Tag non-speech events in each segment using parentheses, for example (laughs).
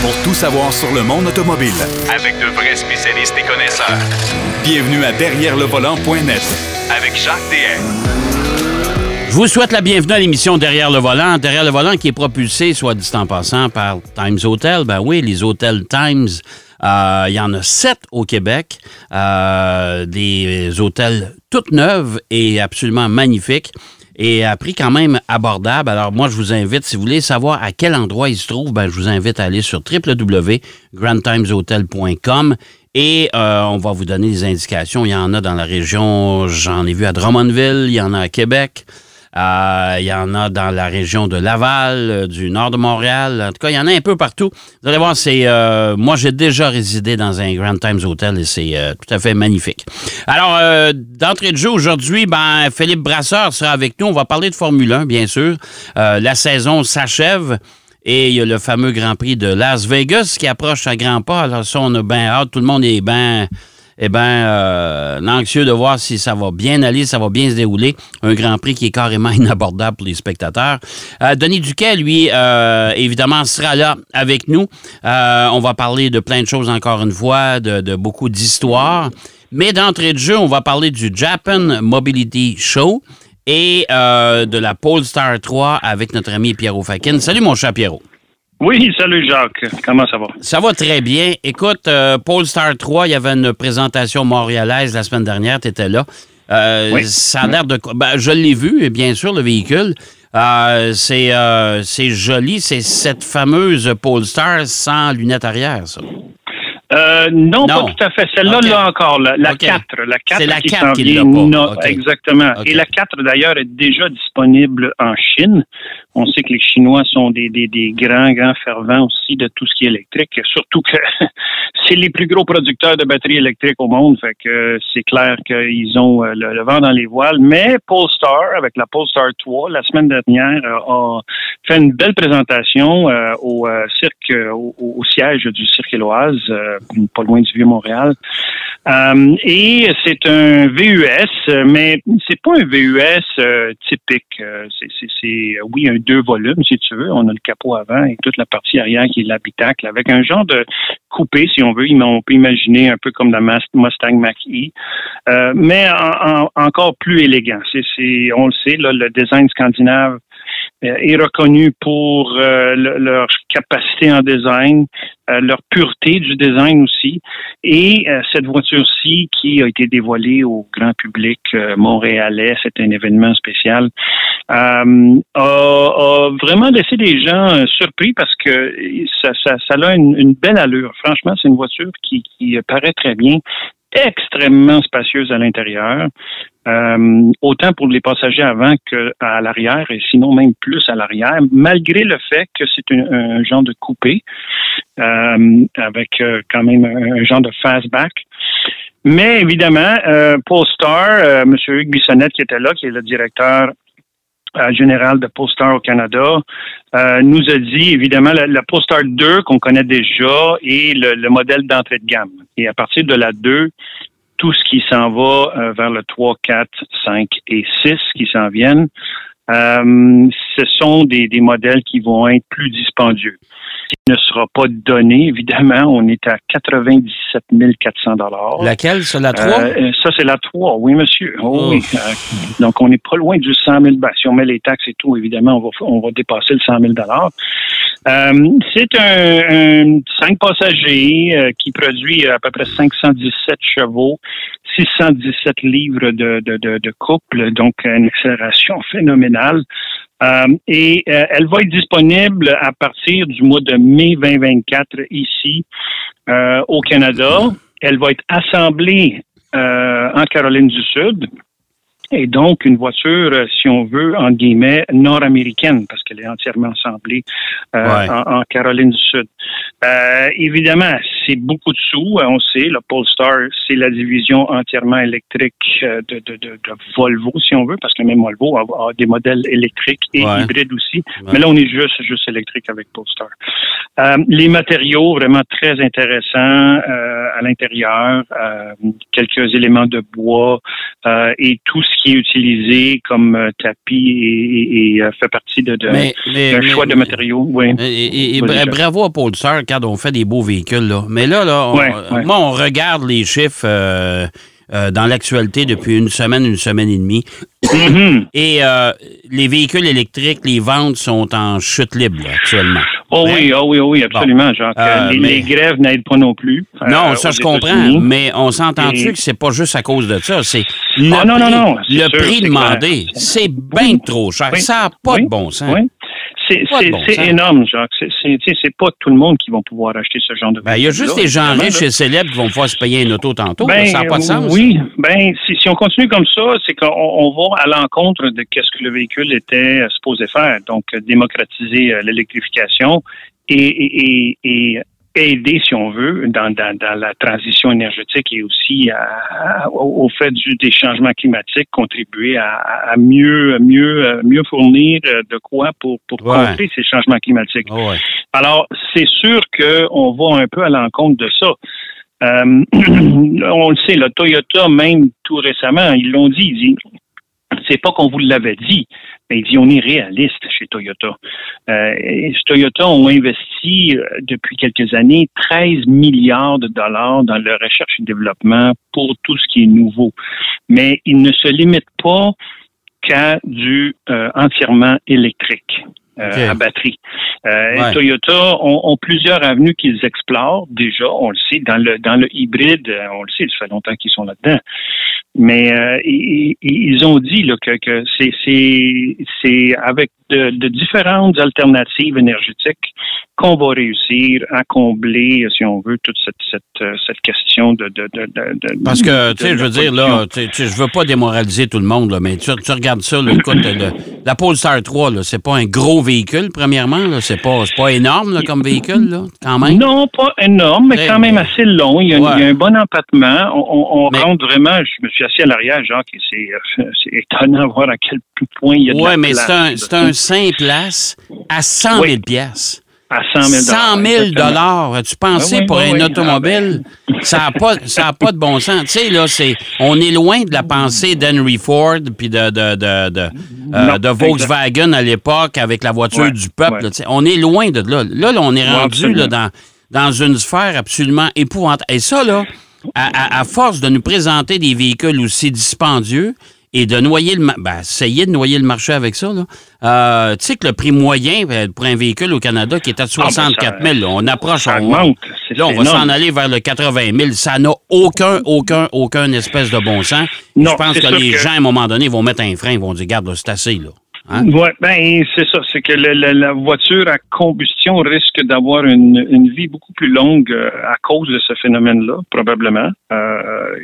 pour tout savoir sur le monde automobile. Avec de vrais spécialistes et connaisseurs. Bienvenue à Derrière le volant.net Avec Jacques DM. Je vous souhaite la bienvenue à l'émission Derrière le volant. Derrière le volant qui est propulsé, soit dit en passant, par Times Hotel. Ben oui, les hôtels Times. Euh, il y en a sept au Québec. Euh, des hôtels toutes neuves et absolument magnifiques et à prix quand même abordable. Alors moi, je vous invite, si vous voulez savoir à quel endroit il se trouve, ben, je vous invite à aller sur www.grandtimeshotel.com et euh, on va vous donner des indications. Il y en a dans la région, j'en ai vu à Drummondville, il y en a à Québec. Euh, il y en a dans la région de Laval, euh, du nord de Montréal. En tout cas, il y en a un peu partout. Vous allez voir, c'est euh, moi j'ai déjà résidé dans un Grand Times Hotel et c'est tout à fait magnifique. Alors, d'entrée de jeu aujourd'hui, ben Philippe Brasseur sera avec nous. On va parler de Formule 1, bien sûr. la saison s'achève. Et il y a le fameux Grand Prix de Las Vegas qui approche à grands pas. Alors ça, on a bien hâte. Tout le monde est bien eh bien, euh, anxieux de voir si ça va bien aller, ça va bien se dérouler. Un Grand Prix qui est carrément (laughs) inabordable pour les spectateurs. Euh, Denis Duquet, lui, euh, évidemment, sera là avec nous. Euh, on va parler de plein de choses encore une fois, de, beaucoup d'histoires. Mais d'entrée de jeu, on va parler du Japan Mobility Show et de la Polestar 3 avec notre ami Pierrot Fakin. Salut mon chat Pierrot. Oui, salut Jacques. Comment ça va? Ça va très bien. Écoute, euh, Polestar 3, il y avait une présentation montréalaise la semaine dernière, tu étais là. Euh, oui. Ça a l'air de. Ben, je l'ai vu, bien sûr, le véhicule. Euh, c'est, euh, c'est joli. C'est cette fameuse Polestar sans lunettes arrière, ça. Euh, non, pas tout à fait. Celle-là, okay. là encore, la, la okay. 4. La 4 C'est la qui 4 s'en qui vient. Non. Exactement. Et la 4, d'ailleurs, est déjà disponible en Chine. On sait que les Chinois sont des, des, des grands, grands fervents aussi de tout ce qui est électrique. Surtout que (laughs) c'est les plus gros producteurs de batteries électriques au monde. Fait que euh, c'est clair qu'ils ont euh, le, le vent dans les voiles. Mais Polestar, avec la Polestar 3, la semaine dernière, euh, a fait une belle présentation euh, au euh, cirque, euh, au, au siège du cirque Éloise, euh, pas loin du Vieux-Montréal. Et c'est un VUS, mais c'est pas un VUS typique. C'est, oui, un deux volumes, si tu veux. On a le capot avant et toute la partie arrière qui est l'habitacle, avec un genre de coupé, si on veut. On peut imaginer un peu comme la Mustang Mach-E, mais en, en, encore plus élégant. C'est, on le sait, là, le design scandinave est reconnu pour euh, le, leur capacité en design, euh, leur pureté du design aussi. Et euh, cette voiture-ci, qui a été dévoilée au grand public euh, montréalais, c'est un événement spécial, euh, a, a, vraiment laissé des gens euh, surpris parce que ça, ça, ça a une, une, belle allure. Franchement, c'est une voiture qui, qui paraît très bien extrêmement spacieuse à l'intérieur, euh, autant pour les passagers avant qu'à l'arrière, et sinon même plus à l'arrière, malgré le fait que c'est un, genre de coupé, euh, avec euh, quand même un, genre de fastback. Mais évidemment, Polestar, M. Hugues Bissonnette qui était là, qui est le directeur général de Polestar au Canada, nous a dit évidemment la, la Polestar 2 qu'on connaît déjà et le modèle d'entrée de gamme. Et à partir de la 2, tout ce qui s'en va euh, vers le 3, 4, 5 et 6 qui s'en viennent, euh, ce sont des, des modèles qui vont être plus dispendieux ne sera pas donné, évidemment. On est à 97 400 dollars. Laquelle, c'est la 3? Euh, ça, c'est la 3, oui, monsieur. Oh, oui. Euh, donc, on n'est pas loin du 100 000. Ben, si on met les taxes et tout, évidemment, on va, on va dépasser le 100 000 euh, C'est un, un 5 passagers euh, qui produit à peu près 517 chevaux, 617 livres de, couple, donc une accélération phénoménale. Euh, et euh, elle va être disponible à partir du mois de mai 2024 ici euh, au Canada. Elle va être assemblée en Caroline du Sud. Et donc, une voiture, si on veut, en guillemets, nord-américaine, parce qu'elle est entièrement assemblée euh, ouais. en, en, Caroline du Sud. Euh, évidemment, c'est beaucoup de sous, on sait. Le Polestar, c'est la division entièrement électrique de, de, de, de, Volvo, si on veut, parce que même Volvo a, a des modèles électriques et ouais. hybrides aussi. Ouais. Mais là, on est juste, juste électrique avec Polestar. Euh, les matériaux vraiment très intéressants euh, à l'intérieur, euh, quelques éléments de bois euh, et tout ce qui est utilisé comme euh, tapis et, et- et, fait partie de, de- Mais- mais- d'un mais- choix de matériaux. Oui. Et, et- bravo à Paul Sir quand on fait des beaux véhicules. Là. Mais là, là on, Ouais, ouais. moi, on regarde les chiffres euh, euh, dans l'actualité depuis une semaine, une semaine et demie. Mhm. Et euh, les véhicules électriques, les ventes sont en chute libre là, actuellement. Oh oui, oh oui, oh oui, absolument, Jacques. Euh, les, mais- les grèves n'aident pas non plus. Non, euh, ça aux je comprends, mais on s'entend-tu Et- que c'est pas juste à cause de ça, c'est le Ah, non, non, prix, non, c'est le sûr, prix demandé, c'est bien Oui. trop cher. Oui. Ça n'a pas Oui. de bon sens. Oui. C'est bon énorme, Jacques. C'est- pas tout le monde qui va pouvoir acheter ce genre de Ben, il y a juste les gens riches et célèbres qui vont pouvoir se payer une auto tantôt. Ben, ça n'a pas de sens. Oui, ben si, si on continue comme ça, c'est qu'on on va à l'encontre de ce que le véhicule était euh, supposé faire, donc euh, démocratiser euh, l'électrification et, et, et, et aider, si on veut, dans, dans, dans la transition énergétique et aussi à- au au fait du, des changements climatiques, contribuer à, à mieux, à mieux, à mieux fournir euh, de quoi pour, pour Ouais. contrer ces changements climatiques. Ouais. Alors, c'est sûr qu'on va un peu à l'encontre de ça. Euh, (clears throat) on le sait, le Toyota, même tout récemment, ils l'ont dit, ils disent, c'est pas qu'on vous l'avait dit, mais il dit on est réaliste chez Toyota. Euh, Toyota ont investi euh, depuis quelques années 13 milliards de dollars dans la recherche et développement pour tout ce qui est nouveau. Mais ils ne se limitent pas qu'à du euh, entièrement électrique. Euh, Ok. à batterie. Euh, Ouais. Toyota ont, ont plusieurs avenues qu'ils explorent déjà, on le sait, dans le dans le hybride, euh, on le sait, ça fait longtemps qu'ils sont là-dedans. Mais euh, ils, ils ont dit là, que, que c'est, avec de, de différentes alternatives énergétiques qu'on va réussir à combler, si on veut, toute cette, cette, cette question de, de, de, Parce que, tu sais, je veux dire, là, je veux pas démoraliser tout le monde, là, mais tu, tu regardes ça, là, écoute, le- la Polestar 3, là, c'est pas un gros véhicule, premièrement, là, c'est pas, c'est pas énorme, là, comme véhicule, là, quand même? Non, pas énorme, mais Très quand même bien. assez long. Il y a, Ouais. il y a un bon empattement. On, on- on Mais- rentre vraiment. Je me suis assis à l'arrière, Jacques, et c'est, euh, c'est étonnant de voir à quel point il y a de Ouais, la mais place, c'est un, c'est un 5 places à 100 000 Oui. piastres. À 100 000 100 000 exactement. dollars. As-tu pensé Ah oui, pour oui, un oui. automobile? Ça n'a pas, ça a pas de bon sens. Tu sais, là, c'est, on est loin de la pensée d'Henry Ford puis de, de, de, de, euh, de Volkswagen à l'époque avec la voiture Ouais, du peuple. ouais. tu on est loin de là. Là, là, on est rendu là, dans, dans une sphère absolument épouvantable. Et ça, là, à, à- à force de nous présenter des véhicules aussi dispendieux, et de noyer le ben, essayer de noyer le marché avec ça. Euh, tu sais que le prix moyen euh, pour un véhicule au Canada qui est à 64 000, là, on approche, Ça on, augmente. Là, on va s'en aller vers le 80 000. Ça n'a aucun, aucun, aucun espèce de bon sens. Non, Je pense que les que- gens, à un moment donné, vont mettre un frein, ils vont dire, garde, c'est assez, là. Hein? Ouais, ben c'est ça, c'est que le- le- la voiture à combustion risque d'avoir une, une vie beaucoup plus longue euh, à cause de ce phénomène-là, probablement. Euh,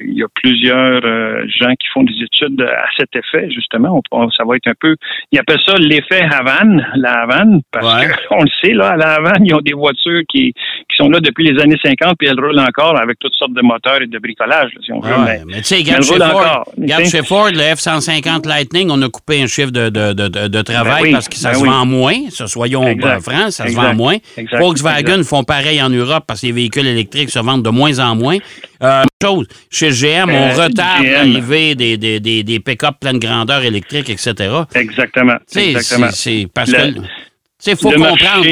il y a plusieurs euh, gens qui font des études à cet effet, justement. On- on- ça va être un peu, ils appellent ça l'effet Havane, la Havane, parce Ouais. qu'on (laughs) le sait, là, à la Havane, ils ont des voitures qui, qui sont là depuis les années 50, puis elles roulent encore avec toutes sortes de moteurs et de bricolage, là, si on veut. Ouais, mais- mais tu sais, regarde chez Ford, encore. regarde Tu sais. chez Ford, le F-150 Lightning, on a coupé un chiffre de, de, de, travail Ben oui, parce que ça ben se oui. vend moins. Ça, soyons Exact. euh, francs, ça se vend moins. Exact. Volkswagen font pareil en Europe parce que les véhicules électriques se vendent de moins en moins. Euh, même chose, chez GM, on Euh, retarde l'arrivée des, des, des, des pick-up pleine grandeur électrique, etc. Exactement. Exactement. c'est parce Le- que... Il faut le comprendre.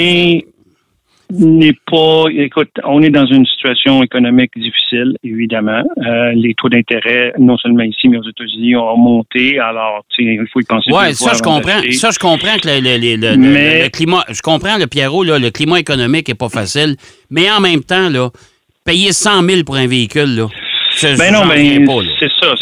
n'est pas. Écoute, on est dans une situation économique difficile, évidemment. Euh, les taux d'intérêt, non seulement ici, mais aux États-Unis, ont monté. Alors, il faut y penser. Oui, ça, je comprends. Ça, je comprends que le, le- le- le- Mais- le- le climat. Je comprends, le Pierrot, là, le climat économique n'est pas facile. Mais en même temps, là, payer 100 000 pour un véhicule, là. Ben non, ben c'est ça.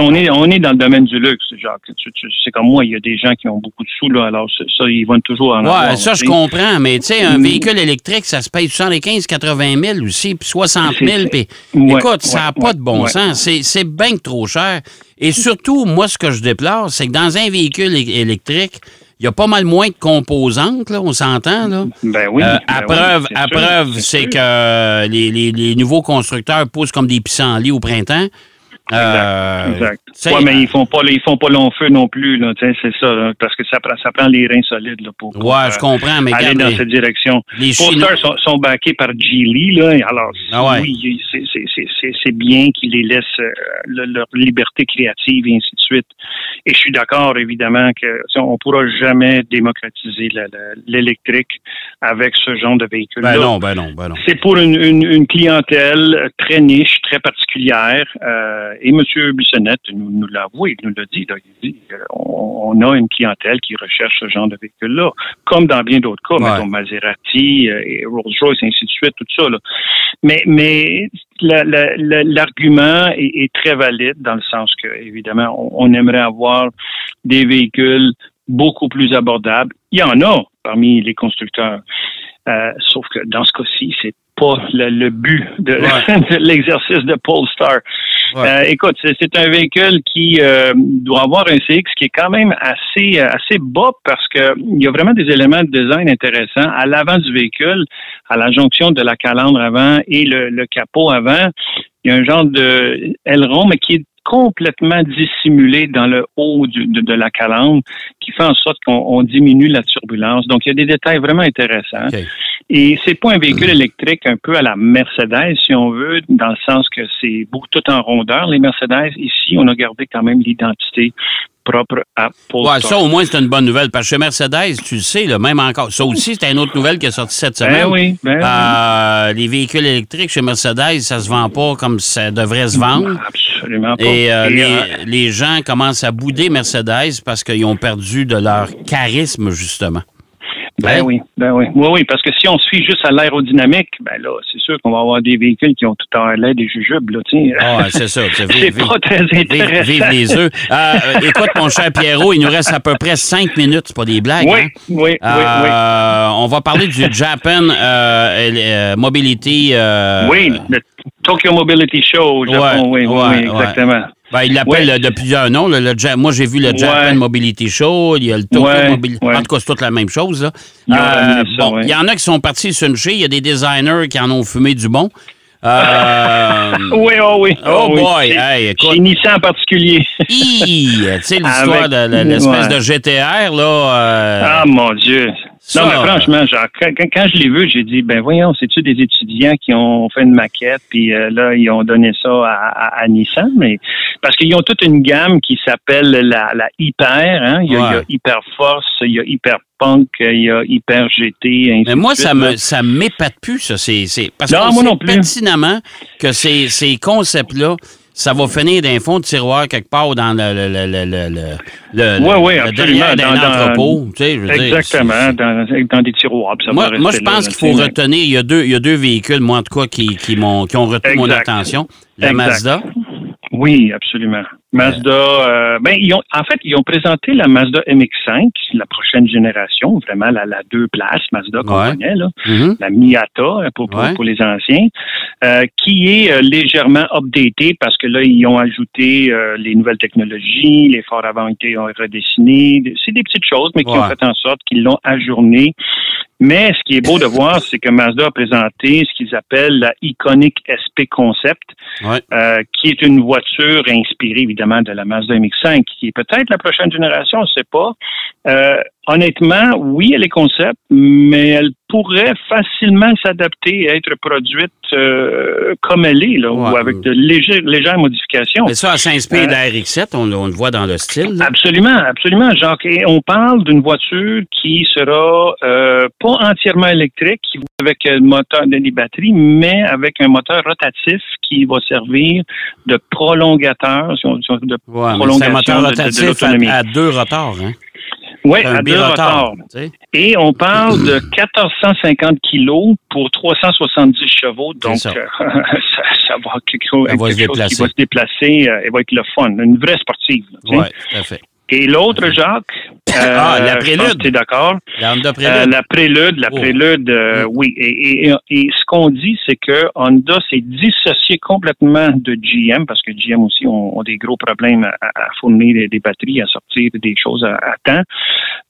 on est on est dans le domaine du luxe, Jacques. Tu- tu- C'est comme moi, il y a des gens qui ont beaucoup de sous là. Alors ça, ils vont toujours en avoir. Ouais, ça, je comprends, mais tu sais, un Mm. véhicule électrique, ça se paye 75, 80 000 aussi, puis 60 000. Puis, Ouais, écoute, ça n'a ouais, pas de bon sens. C'est- bien que trop cher. Et surtout, moi, ce que je déplore, c'est que dans un véhicule électrique, il y a pas mal moins de composantes, là, on s'entend, là. Ben oui. Euh, ben à preuve, c'est à sûr, preuve, c'est c'est que euh, les, les- les nouveaux constructeurs poussent comme des pissenlits au printemps. Euh, exact. sais, Ouais, mais ils font pas, ils font pas long feu non plus, là. tu sais, C'est ça, là, parce que ça prend, ça prend les reins solides là, pour, Ouais, euh, je comprends, mais aller dans les- cette direction. les Polestar sont, sont backés par Geely, là. Alors, Ah ouais. oui, c'est- c'est- c'est c'est- c'est bien qu'ils les laissent euh, le- leur liberté créative et ainsi de suite. Et je suis d'accord, évidemment, que tu sais, on pourra jamais démocratiser la- la- l'électrique avec ce genre de véhicule-là. Ben non, ben non, ben non. C'est pour une, une- une clientèle très niche, très particulière. euh, et M. Bissonnette nous, nous l'a avoué, il nous l'a dit. là. il dit euh, on, on a une clientèle qui recherche ce genre de véhicule-là, comme dans bien d'autres cas, Ouais. mettons Maserati euh, et Rolls-Royce, ainsi de suite, tout ça. là. Mais, mais la- la- la- l'argument est, est très valide dans le sens que, évidemment, on, on aimerait avoir des véhicules beaucoup plus abordables. Il y en a parmi les constructeurs. Euh, sauf que dans ce cas-ci, c'est pas le, le but de, Ouais. (laughs) de l'exercice de Polestar. Ouais. Euh, écoute, c'est, un véhicule qui euh, doit avoir un CX qui est quand même assez assez bas parce que il y a vraiment des éléments de design intéressants à l'avant du véhicule, à la jonction de la calandre avant et le, le capot avant. Il y a un genre de aileron, mais qui est complètement dissimulé dans le haut du- de, de la calandre, qui fait en sorte qu'on on diminue la turbulence. Donc, il y a des détails vraiment intéressants. Et c'est pas un véhicule électrique un peu à la Mercedes, si on veut, dans le sens que c'est beaucoup tout en rondeur. Les Mercedes, ici, on a gardé quand même l'identité propre à. Ouais, ça au moins c'est une bonne nouvelle parce que chez Mercedes, tu le sais, là, même encore. Ça aussi, c'est une autre nouvelle qui est sortie cette semaine. ben oui, ben oui. Euh, les véhicules électriques chez Mercedes, ça se vend pas comme ça devrait se vendre. Absolument pas. Et, euh, Et, les, euh, les gens commencent à bouder Mercedes parce qu'ils ont perdu de leur charisme, justement. Ben Hein? oui, ben oui. Oui, oui, parce que si on se fie juste à l'aérodynamique, ben là, c'est sûr qu'on va avoir des véhicules qui ont tout en l'air des jujubes, là, sais. Ah, c'est ça. C'est (laughs) pas très intéressant. vive les œufs. Euh, euh, écoute, mon cher Pierrot, il nous reste à peu près cinq minutes. C'est pas des blagues. Oui, hein? oui, oui, oui. Euh, On va parler du Japan euh, euh, Mobility. euh, Oui, le Tokyo Mobility Show au Japon, Ouais, oui, oui, ouais, oui, ouais. Ben, il l'appelle Ouais. euh, de plusieurs noms. le moi, j'ai vu le Japan Ouais. Mobility Show, il y a le Tokyo Ouais, Mobility. En tout cas, c'est toute la même chose. Là. Ramené ça, bon, il y en a qui sont partis sur une chie. Il y a des designers qui en ont fumé du bon. Euh, (laughs) Oui, oh oui. Oh oui. boy, Chez- hey, écoute. Chez Nissan en particulier. (laughs) tu sais, l'histoire Avec- de l'espèce de GTR, là. euh, Ah, mon Dieu. Ça, non, mais franchement, genre, quand, quand- je l'ai vu, j'ai dit, ben voyons, c'est-tu des étudiants qui ont fait une maquette, puis euh, là, ils ont donné ça à, à- à Nissan, mais parce qu'ils ont toute une gamme qui s'appelle la, la Hyper, hein. Il y, a, il y a. Hyper Force, il y a Hyper Punk, il y a Hyper GT, ainsi Mais moi, de ça suite, me là. ça m'épate plus, ça. C'est, c'est, parce Non, qu'on moi non plus. pertinemment que ces, ces concepts-là, ça va finir d'un fond de tiroir quelque part dans le, le, le, le, le, ouais, le absolument, dans- entrepôt. tu sais, je veux dire, Exactement, c'est- dans, dans des tiroirs. ça Moi, moi, je pense qu'il faut retenir, il y, a deux, il y a deux véhicules, moi en tout cas, qui, qui, m'ont, qui ont retenu mon Exact. attention. La Exact. Mazda. Oui, absolument. Mazda, euh, ben, ils ont, en fait, ils ont présenté la Mazda MX-5, la prochaine génération, vraiment la, la deux places Mazda qu'on Ouais. connaît, là, Mhm. la Miata euh, pour, pour, Ouais. pour les anciens, euh, qui est euh, légèrement updatée parce que là, ils ont ajouté euh, les nouvelles technologies, les phares avant ont été redessinés. C'est des petites choses, mais qui ont fait en sorte qu'ils l'ont ajourné. Mais ce qui est beau de (laughs) voir, c'est que Mazda a présenté ce qu'ils appellent la Iconic SP Concept, euh, qui est une voiture inspirée évidemment de la Mazda MX-5, qui est peut-être la prochaine génération, on ne sait pas. Euh, honnêtement, oui, elle est concept, mais elle pourrait facilement s'adapter et être produite euh, comme elle est, là, ou avec de légères, légères modifications. Mais ça, elle s'inspire Euh, de la RX-7, on, on le voit dans le style. là. Absolument, absolument, Jacques. Et on parle d'une voiture qui sera euh, pas entièrement électrique, avec un moteur de des batteries, mais avec un moteur rotatif qui va servir de prolongateur, de mais c'est un prolongation moteur de- de- de rotatif l'autonomie. à, à deux rotors. Hein? Oui, à deux sais. Et on parle de (clears throat) 1450 kilos pour 370 chevaux, donc ça. euh, (laughs) ça, ça va quelque, chose- va quelque chose qui va se déplacer, euh, elle va être le fun, une vraie sportive. Ouais, tout à fait. Et l'autre, Jacques, euh, Ah, la pense Prélude. que t'es d'accord? La Honda Euh, Prélude. la prélude, la Oh. prélude, euh, Mm. oui. Et, et- et ce qu'on dit, c'est que Honda s'est dissocié complètement de GM parce que GM aussi ont, ont des gros problèmes à, à fournir des, des batteries, à sortir des choses à, à temps.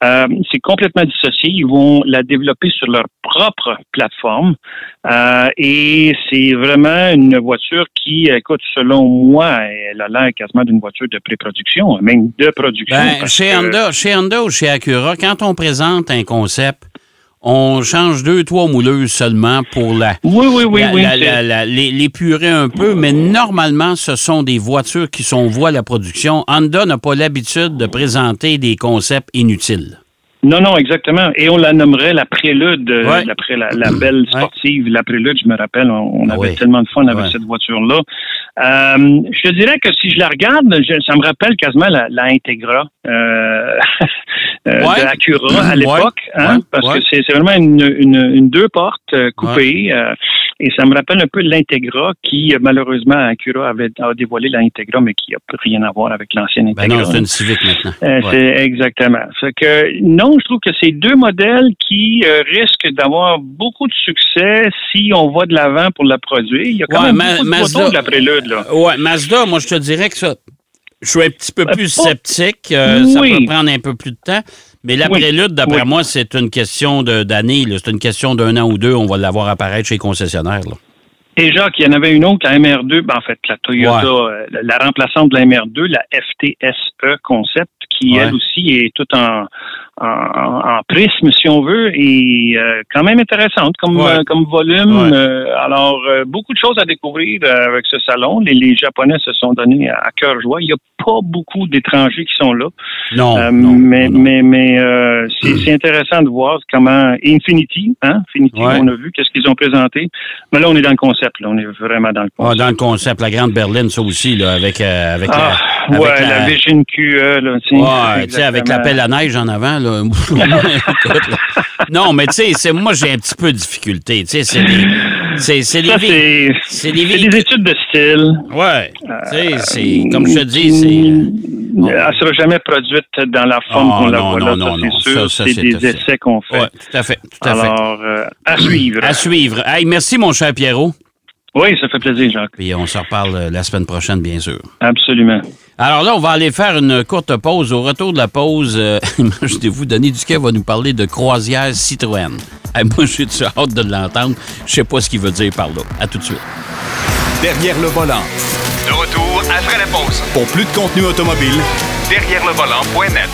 Euh, c'est complètement dissocié. Ils vont la développer sur leur propre plateforme. Euh, et c'est vraiment une voiture qui, écoute, selon moi, elle a l'air quasiment d'une voiture de pré-production, même de production. Ben, chez, Honda, chez Honda ou chez Acura, quand on présente un concept, on change deux, trois mouleuses seulement pour la, oui, oui, oui, la- oui, la- c'est- la- la- les, l'épurer un peu, mais normalement, ce sont des voitures qui sont voies à la production. Honda n'a pas l'habitude de présenter des concepts inutiles. Non, non, exactement. Et on la nommerait la prélude, euh, Ouais. la, la belle sportive, la prélude, je me rappelle, on, on Ah avait tellement de fun avec cette voiture-là. Euh, je te dirais que si je la regarde, je- ça me rappelle quasiment la, la Integra euh, (laughs) euh, Ouais. de Acura à Ouais. l'époque, hein, Ouais. parce que c'est vraiment une, une, une deux portes euh, coupées. euh, et ça me rappelle un peu l'Integra qui, malheureusement, Acura avait a dévoilé l'Integra, mais qui n'a rien à voir avec l'ancienne Ben Integra. non, c'est une Civic maintenant. Exactement. Fait que non, je trouve que c'est deux modèles qui risquent d'avoir beaucoup de succès si on va de l'avant pour la produire. Il y a quand même Ma- beaucoup de photos de la prélude là. Ouais, Mazda, moi, je te dirais que ça. Je suis un petit peu Euh, plus pas- sceptique. euh, Ça peut prendre un peu plus de temps. Mais la Oui. prélude, d'après Oui. moi, c'est une question là. C'est une question d'un an ou deux. On va l'avoir apparaître chez les concessionnaires. là. Et Jacques, il y en avait une autre, la MR2, ben, en fait, la Toyota, euh, la, la remplaçante de la MR2, la FTSE Concept, qui Ouais. elle aussi est toute en, en, en prisme, si on veut, et euh, quand même intéressante comme, Ouais. euh, comme volume. Ouais. Euh, alors, euh, beaucoup de choses à découvrir euh, avec ce salon. Les, les Japonais se sont donnés à, à cœur joie. Il n'y a pas beaucoup d'étrangers qui sont là. Non. Euh, non, mais non, mais mais euh, c'est c'est intéressant de voir comment Infinity, hein, Infinity, Ouais. on a vu qu'est-ce qu'ils ont présenté. Mais là, on est dans le concept. Là, on est vraiment dans le Ah, concept. dans le concept, la grande berline, ça aussi, là, avec, euh, avec Ah, la. Avec ouais, la, Vision QE, là, tu sais, Ouais, tu sais, avec la pelle à neige en avant, là. (laughs) Écoute, là. Non, mais tu sais, c'est- moi, j'ai un petit peu de difficulté. Tu sais, c'est des. C'est c'est des. Ça, c'est C'est des études de style. Ouais. Tu sais, Euh, c'est. Comme je te dis, c'est. Elle ne sera jamais produite dans la forme Ah, qu'on la non, voit non, là, non, ça non. c'est sûr. Ça, ça, c'est des essais qu'on fait. Ouais, tout à fait. Tout à fait. Alors, euh, à suivre. À suivre. Hey, merci, mon cher Pierrot. Oui, ça fait plaisir, Jacques. Puis on se reparle euh, la semaine prochaine, bien sûr. Absolument. Alors là, on va aller faire une courte pause. Au retour de la pause, euh, (laughs) imaginez-vous, Denis Duquet va nous parler de croisière Citroën. Hey, moi, j'ai hâte de l'entendre. Je sais pas ce qu'il veut dire par là. À tout de suite. Derrière le volant. De retour après la pause. Pour plus de contenu automobile, Derrière le volant.net.